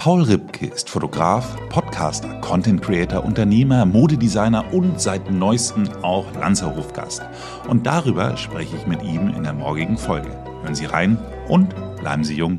Paul Ribke ist Fotograf, Podcaster, Content Creator, Unternehmer, Modedesigner und seit neuestem auch Lanzerhofgast. Und darüber spreche ich mit ihm in der morgigen Folge. Hören Sie rein und bleiben Sie jung.